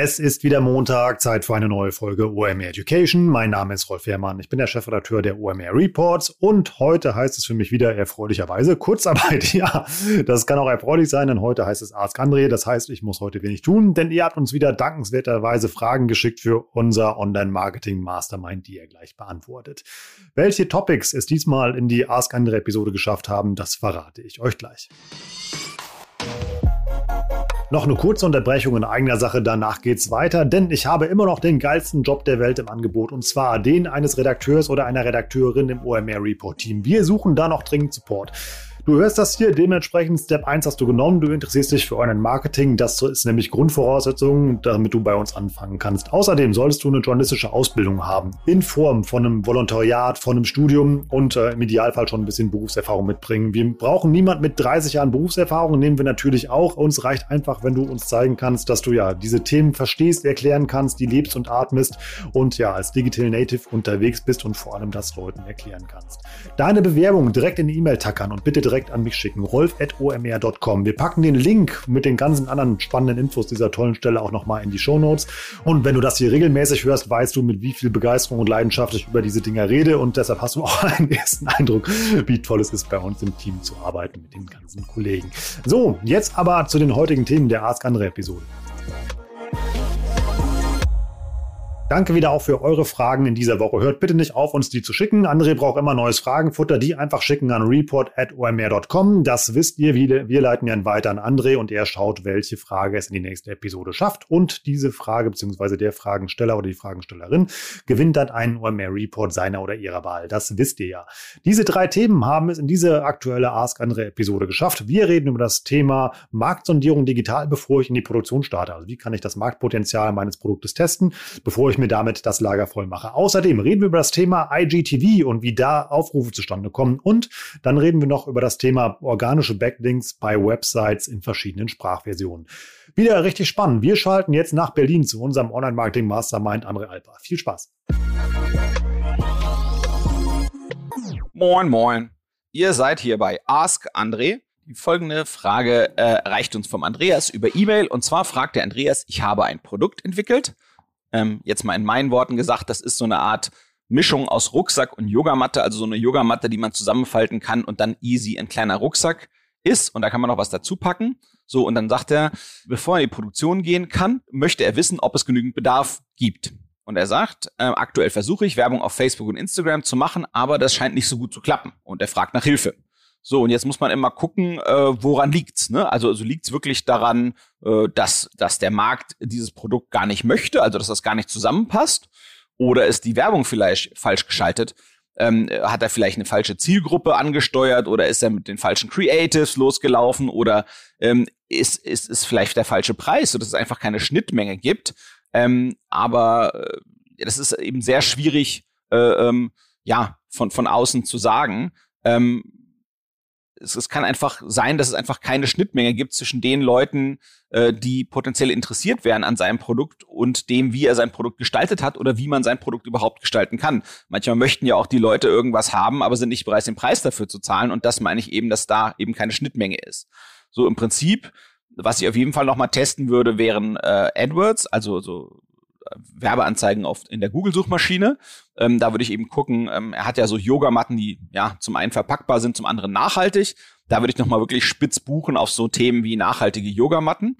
Es ist wieder Montag, Zeit für eine neue Folge OMR Education. Mein Name ist Rolf Herrmann, ich bin der Chefredakteur der OMR Reports und heute heißt es für mich wieder erfreulicherweise Kurzarbeit. Ja, das kann auch erfreulich sein, denn heute heißt es Ask André. Das heißt, ich muss heute wenig tun, denn ihr habt uns wieder dankenswerterweise Fragen geschickt für unser Online-Marketing Mastermind, die ihr gleich beantwortet. Welche Topics es diesmal in die Ask André Episode geschafft haben, das verrate ich euch gleich. Noch eine kurze Unterbrechung in eigener Sache, danach geht's weiter, denn ich habe immer noch den geilsten Job der Welt im Angebot und zwar den eines Redakteurs oder einer Redakteurin im OMR Report Team. Wir suchen da noch dringend Support. Du hörst das hier, dementsprechend Step 1 hast du genommen, du interessierst dich für Online-Marketing, das ist nämlich Grundvoraussetzung, damit du bei uns anfangen kannst. Außerdem solltest du eine journalistische Ausbildung haben, in Form von einem Volontariat, von einem Studium und äh, im Idealfall schon ein bisschen Berufserfahrung mitbringen. Wir brauchen niemand mit 30 Jahren Berufserfahrung, nehmen wir natürlich auch. Uns reicht einfach, wenn du uns zeigen kannst, dass du ja diese Themen verstehst, erklären kannst, die lebst und atmest und ja als Digital Native unterwegs bist und vor allem das Leuten erklären kannst. Deine Bewerbung direkt in die E-Mail tackern und bitte direkt direkt an mich schicken. rolf.omr.com. Wir packen den Link mit den ganzen anderen spannenden Infos dieser tollen Stelle auch nochmal in die Show Notes. Und wenn du das hier regelmäßig hörst, weißt du, mit wie viel Begeisterung und Leidenschaft ich über diese Dinger rede. Und deshalb hast du auch einen ersten Eindruck, wie toll es ist, bei uns im Team zu arbeiten mit den ganzen Kollegen. So, jetzt aber zu den heutigen Themen der Ask Andre Episode. Danke wieder auch für eure Fragen in dieser Woche. Hört bitte nicht auf, uns die zu schicken. André braucht immer neues Fragenfutter. Die einfach schicken an report.omr.com. Das wisst ihr. Wir, wir leiten ja weiter an André und er schaut, welche Frage es in die nächste Episode schafft. Und diese Frage bzw. der Fragensteller oder die Fragenstellerin gewinnt dann einen OMR Report seiner oder ihrer Wahl. Das wisst ihr ja. Diese drei Themen haben es in diese aktuelle Ask André Episode geschafft. Wir reden über das Thema Marktsondierung digital, bevor ich in die Produktion starte. Also wie kann ich das Marktpotenzial meines Produktes testen, bevor ich ich mir damit das Lager voll mache. Außerdem reden wir über das Thema IGTV und wie da Aufrufe zustande kommen. Und dann reden wir noch über das Thema organische Backlinks bei Websites in verschiedenen Sprachversionen. Wieder richtig spannend. Wir schalten jetzt nach Berlin zu unserem Online-Marketing Mastermind André Alpa. Viel Spaß. Moin, moin. Ihr seid hier bei Ask André. Die folgende Frage äh, uns vom Andreas über E-Mail. Und zwar fragt der Andreas, ich habe ein Produkt entwickelt ähm, jetzt mal in meinen Worten gesagt, das ist so eine Art Mischung aus Rucksack und Yogamatte, also so eine Yogamatte, die man zusammenfalten kann und dann easy ein kleiner Rucksack ist und da kann man noch was dazu packen. So, und dann sagt er, bevor er in die Produktion gehen kann, möchte er wissen, ob es genügend Bedarf gibt. Und er sagt, äh, aktuell versuche ich Werbung auf Facebook und Instagram zu machen, aber das scheint nicht so gut zu klappen. Und er fragt nach Hilfe. So, und jetzt muss man immer gucken, äh, woran liegt's. Ne? Also, also liegt's wirklich daran, äh, dass, dass der Markt dieses Produkt gar nicht möchte, also dass das gar nicht zusammenpasst? Oder ist die Werbung vielleicht falsch geschaltet? Ähm, hat er vielleicht eine falsche Zielgruppe angesteuert oder ist er mit den falschen Creatives losgelaufen oder ähm, ist, ist, ist vielleicht der falsche Preis, sodass es einfach keine Schnittmenge gibt. Ähm, aber äh, das ist eben sehr schwierig, äh, ähm, ja, von, von außen zu sagen. Ähm, es, es kann einfach sein, dass es einfach keine Schnittmenge gibt zwischen den Leuten, äh, die potenziell interessiert wären an seinem Produkt und dem, wie er sein Produkt gestaltet hat oder wie man sein Produkt überhaupt gestalten kann. Manchmal möchten ja auch die Leute irgendwas haben, aber sind nicht bereit, den Preis dafür zu zahlen. Und das meine ich eben, dass da eben keine Schnittmenge ist. So im Prinzip, was ich auf jeden Fall noch mal testen würde, wären äh, AdWords, also so Werbeanzeigen auf, in der Google-Suchmaschine. Ähm, da würde ich eben gucken, ähm, er hat ja so Yogamatten, die ja zum einen verpackbar sind, zum anderen nachhaltig. Da würde ich nochmal wirklich spitz buchen auf so Themen wie nachhaltige Yogamatten.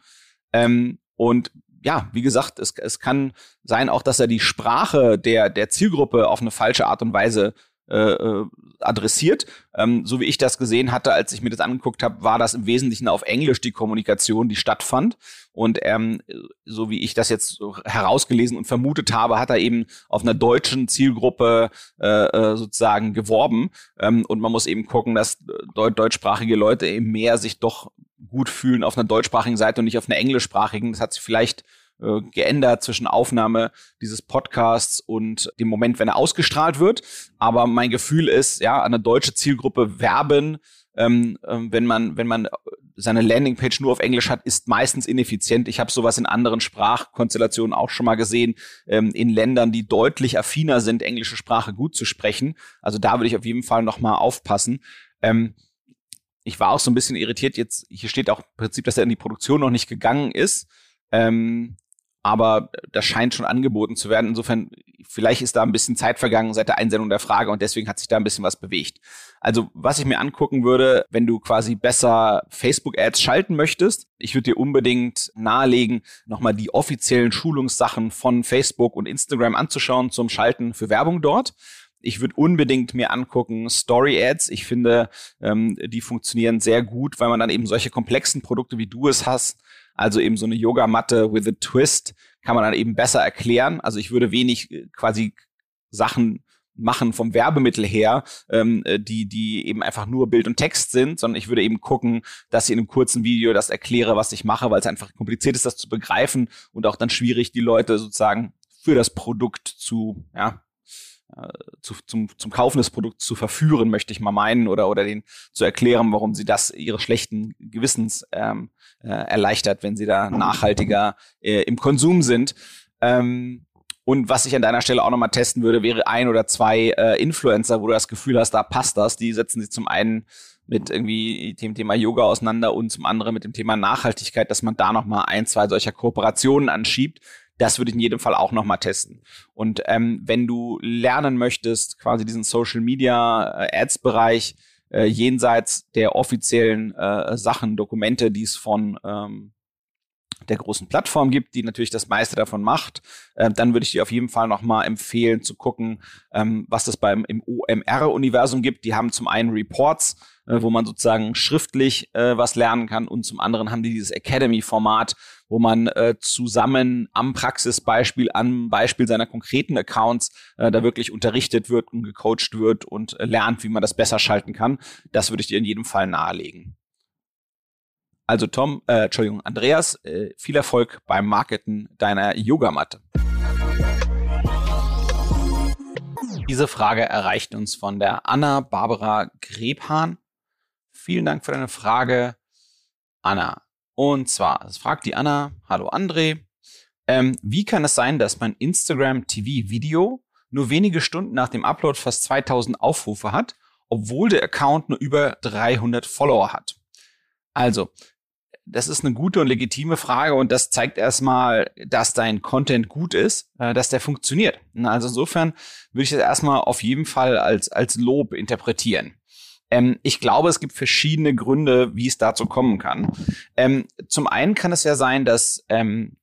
Ähm, und ja, wie gesagt, es, es kann sein auch, dass er die Sprache der, der Zielgruppe auf eine falsche Art und Weise äh, äh, adressiert. Ähm, so wie ich das gesehen hatte, als ich mir das angeguckt habe, war das im Wesentlichen auf Englisch die Kommunikation, die stattfand. Und ähm, so wie ich das jetzt herausgelesen und vermutet habe, hat er eben auf einer deutschen Zielgruppe äh, äh sozusagen geworben. Ähm, und man muss eben gucken, dass deut deutschsprachige Leute eben mehr sich doch gut fühlen auf einer deutschsprachigen Seite und nicht auf einer englischsprachigen. Das hat sich vielleicht äh, geändert zwischen Aufnahme dieses Podcasts und dem Moment, wenn er ausgestrahlt wird. Aber mein Gefühl ist, ja, eine deutsche Zielgruppe werben, ähm, ähm, wenn man, wenn man seine Landingpage nur auf Englisch hat, ist meistens ineffizient. Ich habe sowas in anderen Sprachkonstellationen auch schon mal gesehen, ähm, in Ländern, die deutlich affiner sind, englische Sprache gut zu sprechen. Also da würde ich auf jeden Fall noch mal aufpassen. Ähm, ich war auch so ein bisschen irritiert jetzt. Hier steht auch im Prinzip, dass er in die Produktion noch nicht gegangen ist. Ähm, aber das scheint schon angeboten zu werden. Insofern, vielleicht ist da ein bisschen Zeit vergangen seit der Einsendung der Frage und deswegen hat sich da ein bisschen was bewegt. Also, was ich mir angucken würde, wenn du quasi besser Facebook-Ads schalten möchtest, ich würde dir unbedingt nahelegen, nochmal die offiziellen Schulungssachen von Facebook und Instagram anzuschauen zum Schalten für Werbung dort. Ich würde unbedingt mir angucken Story Ads. Ich finde, ähm, die funktionieren sehr gut, weil man dann eben solche komplexen Produkte wie du es hast, also eben so eine Yogamatte with a Twist, kann man dann eben besser erklären. Also ich würde wenig äh, quasi Sachen machen vom Werbemittel her, ähm, äh, die, die eben einfach nur Bild und Text sind, sondern ich würde eben gucken, dass ich in einem kurzen Video das erkläre, was ich mache, weil es einfach kompliziert ist, das zu begreifen und auch dann schwierig, die Leute sozusagen für das Produkt zu, ja, zu, zum, zum Kaufen des Produkts zu verführen, möchte ich mal meinen, oder, oder den zu erklären, warum sie das ihres schlechten Gewissens ähm, äh, erleichtert, wenn sie da nachhaltiger äh, im Konsum sind. Ähm, und was ich an deiner Stelle auch nochmal testen würde, wäre ein oder zwei äh, Influencer, wo du das Gefühl hast, da passt das. Die setzen sich zum einen mit irgendwie dem Thema Yoga auseinander und zum anderen mit dem Thema Nachhaltigkeit, dass man da nochmal ein, zwei solcher Kooperationen anschiebt. Das würde ich in jedem Fall auch nochmal testen. Und ähm, wenn du lernen möchtest, quasi diesen Social Media äh, Ads Bereich äh, jenseits der offiziellen äh, Sachen, Dokumente, die es von ähm, der großen Plattform gibt, die natürlich das meiste davon macht, äh, dann würde ich dir auf jeden Fall nochmal empfehlen zu gucken, ähm, was es beim im OMR-Universum gibt. Die haben zum einen Reports, äh, wo man sozusagen schriftlich äh, was lernen kann und zum anderen haben die dieses Academy-Format, wo man äh, zusammen am Praxisbeispiel, am Beispiel seiner konkreten Accounts äh, da wirklich unterrichtet wird und gecoacht wird und äh, lernt, wie man das besser schalten kann. Das würde ich dir in jedem Fall nahelegen. Also Tom, äh, Entschuldigung, Andreas, äh, viel Erfolg beim Marketen deiner Yogamatte. Diese Frage erreicht uns von der Anna Barbara Grebhahn. Vielen Dank für deine Frage, Anna. Und zwar, es fragt die Anna, hallo André, ähm, wie kann es sein, dass mein Instagram TV Video nur wenige Stunden nach dem Upload fast 2000 Aufrufe hat, obwohl der Account nur über 300 Follower hat? Also, das ist eine gute und legitime Frage und das zeigt erstmal, dass dein Content gut ist, äh, dass der funktioniert. Also insofern würde ich das erstmal auf jeden Fall als, als Lob interpretieren. Ähm, ich glaube, es gibt verschiedene Gründe, wie es dazu kommen kann. Ähm, zum einen kann es ja sein, dass ähm,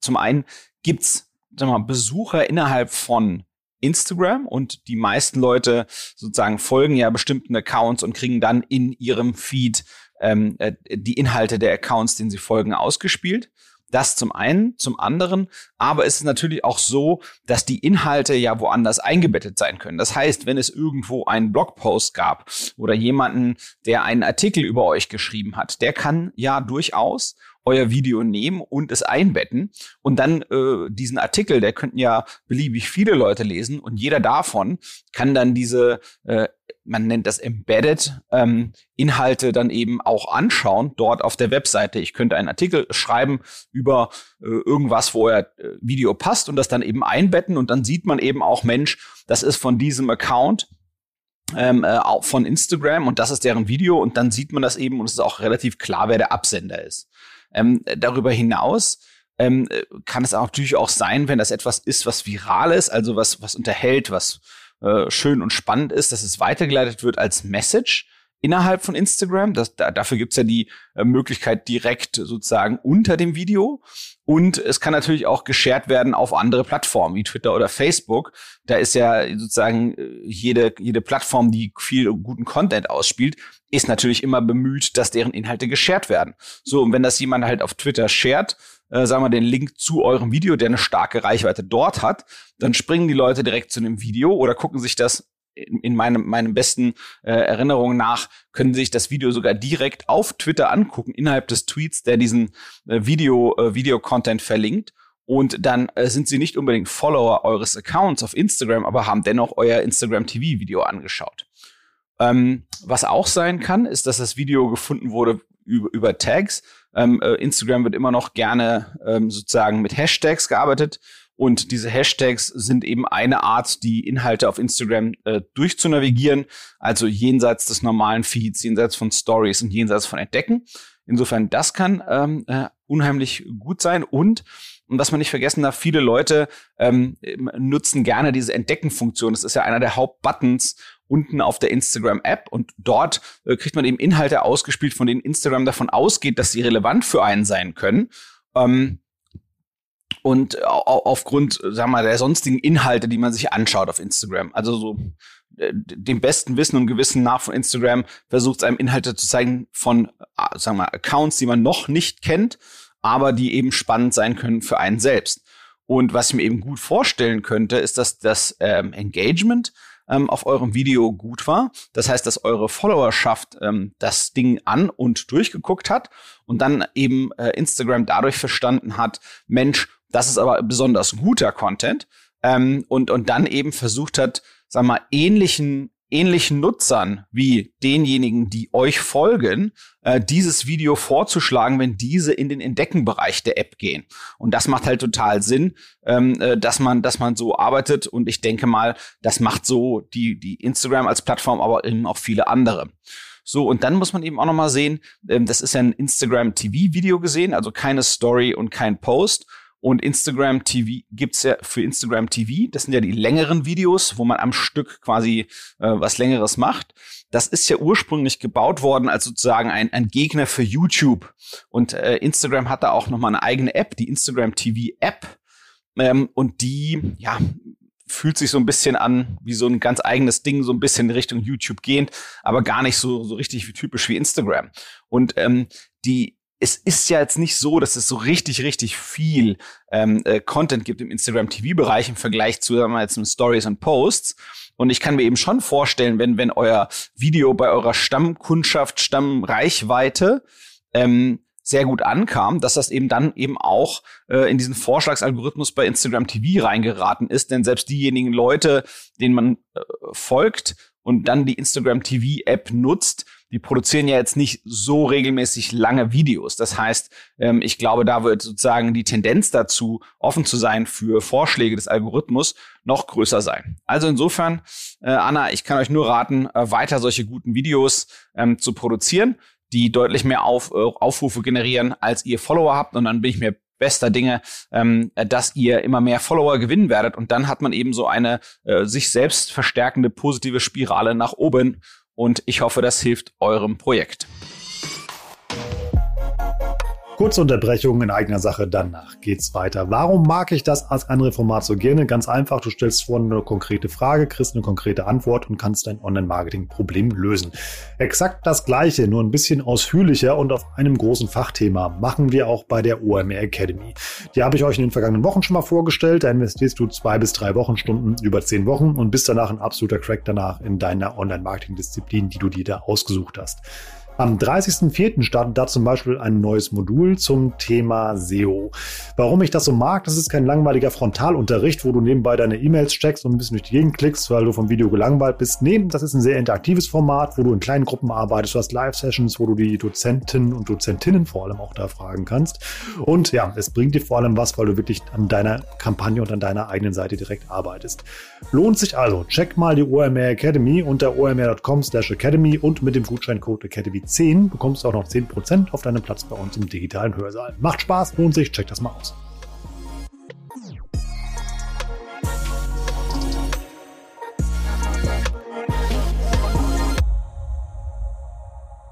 zum einen gibt's sag mal, Besucher innerhalb von Instagram und die meisten Leute sozusagen folgen ja bestimmten Accounts und kriegen dann in ihrem Feed ähm, äh, die Inhalte der Accounts, denen sie folgen, ausgespielt. Das zum einen, zum anderen, aber es ist natürlich auch so, dass die Inhalte ja woanders eingebettet sein können. Das heißt, wenn es irgendwo einen Blogpost gab oder jemanden, der einen Artikel über euch geschrieben hat, der kann ja durchaus euer Video nehmen und es einbetten und dann äh, diesen Artikel, der könnten ja beliebig viele Leute lesen und jeder davon kann dann diese äh, man nennt das Embedded, ähm, Inhalte dann eben auch anschauen, dort auf der Webseite. Ich könnte einen Artikel schreiben über äh, irgendwas, wo euer äh, Video passt und das dann eben einbetten und dann sieht man eben auch, Mensch, das ist von diesem Account ähm, äh, von Instagram und das ist deren Video und dann sieht man das eben und es ist auch relativ klar, wer der Absender ist. Ähm, darüber hinaus ähm, kann es natürlich auch sein, wenn das etwas ist, was viral ist, also was, was unterhält, was äh, schön und spannend ist, dass es weitergeleitet wird als Message innerhalb von Instagram. Das, da, dafür gibt's ja die äh, Möglichkeit direkt sozusagen unter dem Video. Und es kann natürlich auch geshared werden auf andere Plattformen wie Twitter oder Facebook. Da ist ja sozusagen äh, jede, jede Plattform, die viel guten Content ausspielt, ist natürlich immer bemüht, dass deren Inhalte geshared werden. So, und wenn das jemand halt auf Twitter shared, äh, sagen wir, den Link zu eurem Video, der eine starke Reichweite dort hat, dann springen die Leute direkt zu dem Video oder gucken sich das in, in meinem, meinem besten äh, Erinnerungen nach, können sich das Video sogar direkt auf Twitter angucken, innerhalb des Tweets, der diesen äh, Video, äh, Video-Content verlinkt. Und dann äh, sind sie nicht unbedingt Follower eures Accounts auf Instagram, aber haben dennoch euer Instagram TV-Video angeschaut. Ähm, was auch sein kann, ist, dass das Video gefunden wurde über, über Tags. Ähm, äh, Instagram wird immer noch gerne ähm, sozusagen mit Hashtags gearbeitet. Und diese Hashtags sind eben eine Art, die Inhalte auf Instagram äh, durchzunavigieren, also jenseits des normalen Feeds, jenseits von Stories und jenseits von Entdecken. Insofern, das kann ähm, äh, unheimlich gut sein. Und, und was man nicht vergessen darf, viele Leute ähm, nutzen gerne diese Entdecken-Funktion. Das ist ja einer der Hauptbuttons unten auf der Instagram-App und dort äh, kriegt man eben Inhalte ausgespielt, von denen Instagram davon ausgeht, dass sie relevant für einen sein können. Ähm, und aufgrund, sagen wir der sonstigen Inhalte, die man sich anschaut auf Instagram. Also so äh, dem besten Wissen und Gewissen nach von Instagram versucht es einem Inhalte zu zeigen von, äh, sagen wir mal, Accounts, die man noch nicht kennt, aber die eben spannend sein können für einen selbst. Und was ich mir eben gut vorstellen könnte, ist, dass das ähm, Engagement ähm, auf eurem Video gut war. Das heißt, dass eure Followerschaft ähm, das Ding an und durchgeguckt hat und dann eben äh, Instagram dadurch verstanden hat, Mensch, das ist aber besonders guter Content ähm, und, und dann eben versucht hat, sag mal, ähnlichen ähnlichen Nutzern wie denjenigen, die euch folgen, äh, dieses Video vorzuschlagen, wenn diese in den Entdeckenbereich der App gehen. Und das macht halt total Sinn, ähm, äh, dass man, dass man so arbeitet. Und ich denke mal, das macht so die, die Instagram als Plattform, aber eben auch viele andere. So, und dann muss man eben auch noch mal sehen, ähm, das ist ja ein Instagram TV-Video gesehen, also keine Story und kein Post. Und Instagram TV gibt's ja für Instagram TV. Das sind ja die längeren Videos, wo man am Stück quasi äh, was Längeres macht. Das ist ja ursprünglich gebaut worden als sozusagen ein, ein Gegner für YouTube. Und äh, Instagram hat da auch noch mal eine eigene App, die Instagram TV App. Ähm, und die, ja, fühlt sich so ein bisschen an wie so ein ganz eigenes Ding, so ein bisschen in Richtung YouTube gehend, aber gar nicht so, so richtig wie typisch wie Instagram. Und ähm, die es ist ja jetzt nicht so, dass es so richtig, richtig viel ähm, äh, Content gibt im Instagram TV-Bereich im Vergleich zu, sagen wir jetzt, Stories und Posts. Und ich kann mir eben schon vorstellen, wenn, wenn euer Video bei eurer Stammkundschaft, Stammreichweite ähm, sehr gut ankam, dass das eben dann eben auch äh, in diesen Vorschlagsalgorithmus bei Instagram TV reingeraten ist. Denn selbst diejenigen Leute, denen man äh, folgt und dann die Instagram TV App nutzt, die produzieren ja jetzt nicht so regelmäßig lange Videos. Das heißt, ähm, ich glaube, da wird sozusagen die Tendenz dazu, offen zu sein für Vorschläge des Algorithmus, noch größer sein. Also insofern, äh, Anna, ich kann euch nur raten, äh, weiter solche guten Videos ähm, zu produzieren, die deutlich mehr Auf, äh, Aufrufe generieren, als ihr Follower habt. Und dann bin ich mir bester Dinge, ähm, dass ihr immer mehr Follower gewinnen werdet. Und dann hat man eben so eine äh, sich selbst verstärkende positive Spirale nach oben und ich hoffe, das hilft eurem Projekt. Kurze Unterbrechung in eigener Sache, danach geht's weiter. Warum mag ich das als andere Format so gerne? Ganz einfach, du stellst vorne eine konkrete Frage, kriegst eine konkrete Antwort und kannst dein Online-Marketing-Problem lösen. Exakt das gleiche, nur ein bisschen ausführlicher und auf einem großen Fachthema machen wir auch bei der OMR Academy. Die habe ich euch in den vergangenen Wochen schon mal vorgestellt. Da investierst du zwei bis drei Wochenstunden über zehn Wochen und bist danach ein absoluter Crack danach in deiner Online-Marketing-Disziplin, die du dir da ausgesucht hast. Am 30.04. startet da zum Beispiel ein neues Modul zum Thema SEO. Warum ich das so mag, das ist kein langweiliger Frontalunterricht, wo du nebenbei deine E-Mails checkst und ein bisschen durch die Gegend klickst, weil du vom Video gelangweilt bist. Nee, das ist ein sehr interaktives Format, wo du in kleinen Gruppen arbeitest. Du hast Live-Sessions, wo du die Dozenten und Dozentinnen vor allem auch da fragen kannst. Und ja, es bringt dir vor allem was, weil du wirklich an deiner Kampagne und an deiner eigenen Seite direkt arbeitest. Lohnt sich also. Check mal die OMR Academy unter omr.com slash academy und mit dem Gutscheincode Academy 10 bekommst du auch noch 10% auf deinen Platz bei uns im digitalen Hörsaal. Macht Spaß, lohnt sich, check das mal aus.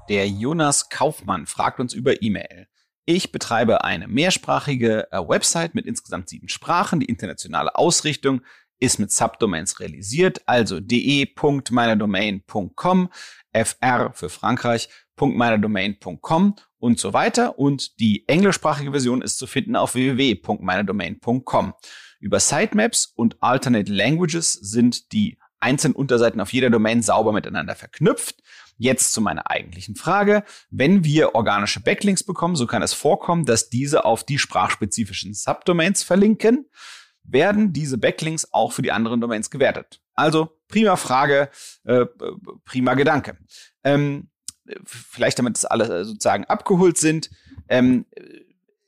Der Jonas Kaufmann fragt uns über E-Mail. Ich betreibe eine mehrsprachige äh, Website mit insgesamt sieben Sprachen. Die internationale Ausrichtung ist mit Subdomains realisiert, also de.meinerdomain.com, fr für Frankreich, www.meinerdomain.com und so weiter. Und die englischsprachige Version ist zu finden auf www.meinerdomain.com. Über Sitemaps und Alternate Languages sind die einzelnen Unterseiten auf jeder Domain sauber miteinander verknüpft. Jetzt zu meiner eigentlichen Frage. Wenn wir organische Backlinks bekommen, so kann es vorkommen, dass diese auf die sprachspezifischen Subdomains verlinken. Werden diese Backlinks auch für die anderen Domains gewertet? Also prima Frage, äh, prima Gedanke. Ähm, vielleicht damit das alle sozusagen abgeholt sind, ähm,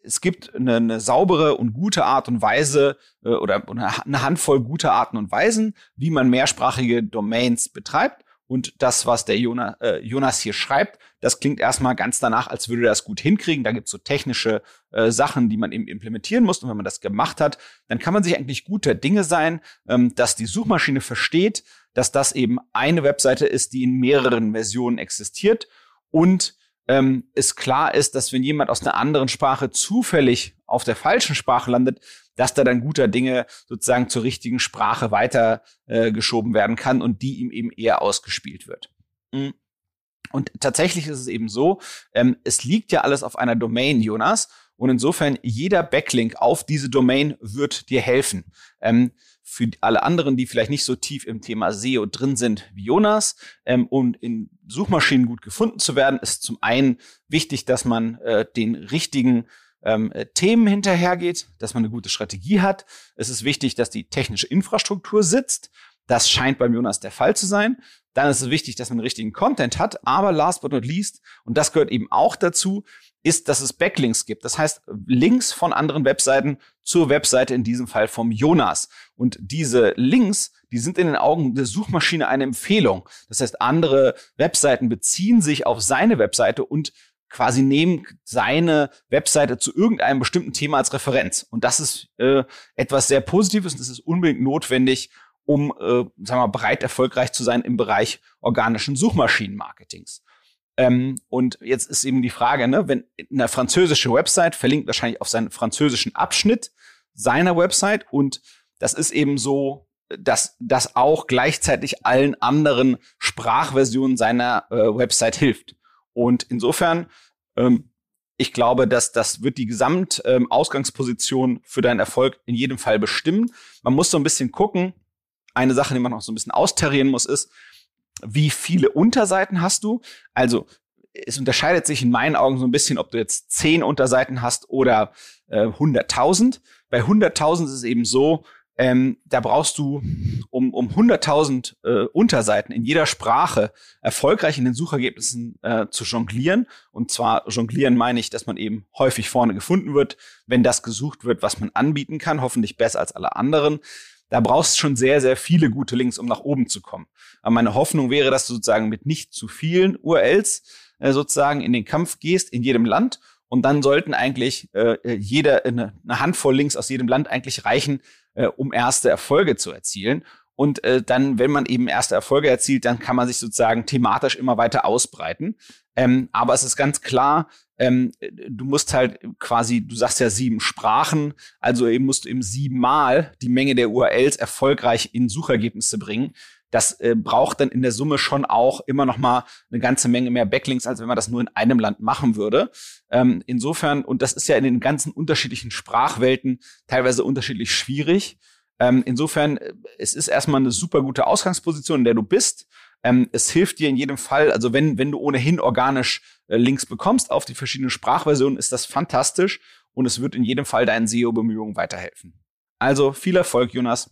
es gibt eine, eine saubere und gute Art und Weise äh, oder eine Handvoll guter Arten und Weisen, wie man mehrsprachige Domains betreibt. Und das, was der Jonas, äh, Jonas hier schreibt, das klingt erstmal ganz danach, als würde er das gut hinkriegen. Da gibt es so technische äh, Sachen, die man eben implementieren muss. Und wenn man das gemacht hat, dann kann man sich eigentlich guter Dinge sein, ähm, dass die Suchmaschine versteht, dass das eben eine Webseite ist, die in mehreren Versionen existiert und ähm, es klar ist, dass wenn jemand aus einer anderen Sprache zufällig auf der falschen Sprache landet, dass da dann guter Dinge sozusagen zur richtigen Sprache weiter äh, werden kann und die ihm eben eher ausgespielt wird. Mhm. Und tatsächlich ist es eben so, ähm, es liegt ja alles auf einer Domain, Jonas. Und insofern jeder Backlink auf diese Domain wird dir helfen. Ähm, für alle anderen, die vielleicht nicht so tief im Thema SEO drin sind wie Jonas, ähm, um in Suchmaschinen gut gefunden zu werden, ist zum einen wichtig, dass man äh, den richtigen ähm, äh, Themen hinterhergeht, dass man eine gute Strategie hat. Es ist wichtig, dass die technische Infrastruktur sitzt. Das scheint beim Jonas der Fall zu sein. Dann ist es wichtig, dass man richtigen Content hat. Aber last but not least, und das gehört eben auch dazu, ist, dass es Backlinks gibt. Das heißt, Links von anderen Webseiten zur Webseite, in diesem Fall vom Jonas. Und diese Links, die sind in den Augen der Suchmaschine eine Empfehlung. Das heißt, andere Webseiten beziehen sich auf seine Webseite und quasi nehmen seine Webseite zu irgendeinem bestimmten Thema als Referenz. Und das ist äh, etwas sehr Positives und das ist unbedingt notwendig, um, äh, sagen wir mal, breit erfolgreich zu sein im Bereich organischen Suchmaschinenmarketings. Ähm, und jetzt ist eben die Frage, ne, wenn eine französische Website verlinkt wahrscheinlich auf seinen französischen Abschnitt seiner Website und das ist eben so, dass das auch gleichzeitig allen anderen Sprachversionen seiner äh, Website hilft. Und insofern, ähm, ich glaube, dass das wird die Gesamtausgangsposition ähm, für deinen Erfolg in jedem Fall bestimmen. Man muss so ein bisschen gucken. Eine Sache, die man noch so ein bisschen austarieren muss, ist, wie viele Unterseiten hast du? Also es unterscheidet sich in meinen Augen so ein bisschen, ob du jetzt zehn Unterseiten hast oder äh, 100.000. Bei 100.000 ist es eben so, ähm, da brauchst du, um, um 100.000 äh, Unterseiten in jeder Sprache erfolgreich in den Suchergebnissen äh, zu jonglieren. Und zwar jonglieren meine ich, dass man eben häufig vorne gefunden wird, wenn das gesucht wird, was man anbieten kann, hoffentlich besser als alle anderen da brauchst du schon sehr, sehr viele gute Links, um nach oben zu kommen. Aber meine Hoffnung wäre, dass du sozusagen mit nicht zu vielen URLs äh, sozusagen in den Kampf gehst, in jedem Land. Und dann sollten eigentlich äh, jeder eine, eine Handvoll Links aus jedem Land eigentlich reichen, äh, um erste Erfolge zu erzielen. Und äh, dann, wenn man eben erste Erfolge erzielt, dann kann man sich sozusagen thematisch immer weiter ausbreiten. Ähm, aber es ist ganz klar, ähm, du musst halt quasi, du sagst ja sieben Sprachen, also eben musst du eben siebenmal die Menge der URLs erfolgreich in Suchergebnisse bringen. Das äh, braucht dann in der Summe schon auch immer noch mal eine ganze Menge mehr Backlinks, als wenn man das nur in einem Land machen würde. Ähm, insofern, und das ist ja in den ganzen unterschiedlichen Sprachwelten teilweise unterschiedlich schwierig. Ähm, insofern, äh, es ist erstmal eine super gute Ausgangsposition, in der du bist. Ähm, es hilft dir in jedem Fall, also wenn, wenn du ohnehin organisch äh, Links bekommst auf die verschiedenen Sprachversionen, ist das fantastisch und es wird in jedem Fall deinen SEO-Bemühungen weiterhelfen. Also viel Erfolg, Jonas.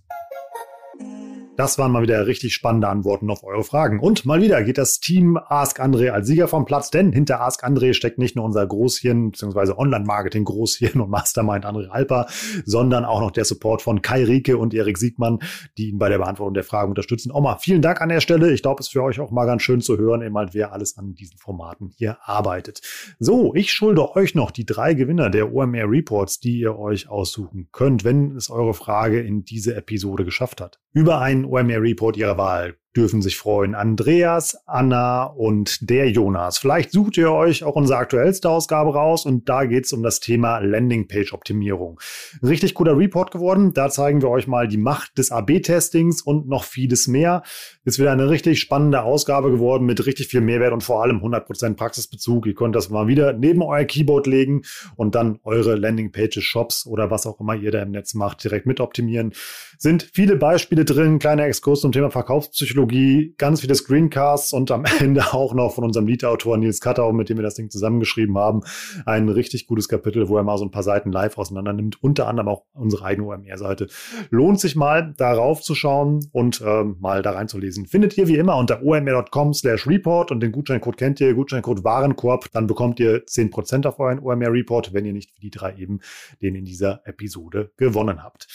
Das waren mal wieder richtig spannende Antworten auf eure Fragen. Und mal wieder geht das Team Ask André als Sieger vom Platz, denn hinter Ask André steckt nicht nur unser Großhirn bzw. Online-Marketing-Großhirn und Mastermind André Alper, sondern auch noch der Support von Kai Rieke und Erik Siegmann, die ihn bei der Beantwortung der Fragen unterstützen. Mal vielen Dank an der Stelle. Ich glaube, es ist für euch auch mal ganz schön zu hören, eben halt, wer alles an diesen Formaten hier arbeitet. So, ich schulde euch noch die drei Gewinner der OMR Reports, die ihr euch aussuchen könnt, wenn es eure Frage in diese Episode geschafft hat. Über einen OMR Report ihrer Wahl dürfen sich freuen. Andreas, Anna und der Jonas. Vielleicht sucht ihr euch auch unsere aktuellste Ausgabe raus und da geht es um das Thema Landingpage-Optimierung. Richtig cooler Report geworden. Da zeigen wir euch mal die Macht des AB-Testings und noch vieles mehr. Ist wieder eine richtig spannende Ausgabe geworden mit richtig viel Mehrwert und vor allem 100% Praxisbezug. Ihr könnt das mal wieder neben euer Keyboard legen und dann eure Landingpages, Shops oder was auch immer ihr da im Netz macht, direkt mit optimieren. Sind viele Beispiele drin, kleiner Exkurs zum Thema Verkaufspsychologie Technologie, ganz viele Screencasts und am Ende auch noch von unserem Lead-Autor Nils Kattau, mit dem wir das Ding zusammengeschrieben haben, ein richtig gutes Kapitel, wo er mal so ein paar Seiten live auseinander nimmt, unter anderem auch unsere eigene OMR-Seite. Lohnt sich mal, darauf zu schauen und ähm, mal da reinzulesen. Findet ihr wie immer unter omr.com slash report und den Gutscheincode kennt ihr, Gutscheincode Warenkorb, dann bekommt ihr 10% auf euren OMR-Report, wenn ihr nicht wie die drei eben den in dieser Episode gewonnen habt.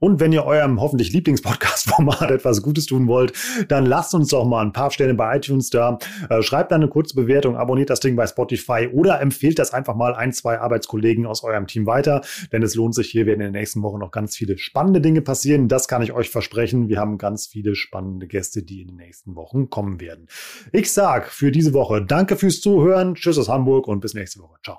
Und wenn ihr eurem hoffentlich Lieblingspodcast-Format etwas Gutes tun wollt, dann lasst uns doch mal ein paar Sterne bei iTunes da. Äh, schreibt dann eine kurze Bewertung, abonniert das Ding bei Spotify oder empfehlt das einfach mal ein, zwei Arbeitskollegen aus eurem Team weiter, denn es lohnt sich. Hier werden in den nächsten Wochen noch ganz viele spannende Dinge passieren. Das kann ich euch versprechen. Wir haben ganz viele spannende Gäste, die in den nächsten Wochen kommen werden. Ich sag für diese Woche danke fürs Zuhören. Tschüss aus Hamburg und bis nächste Woche. Ciao.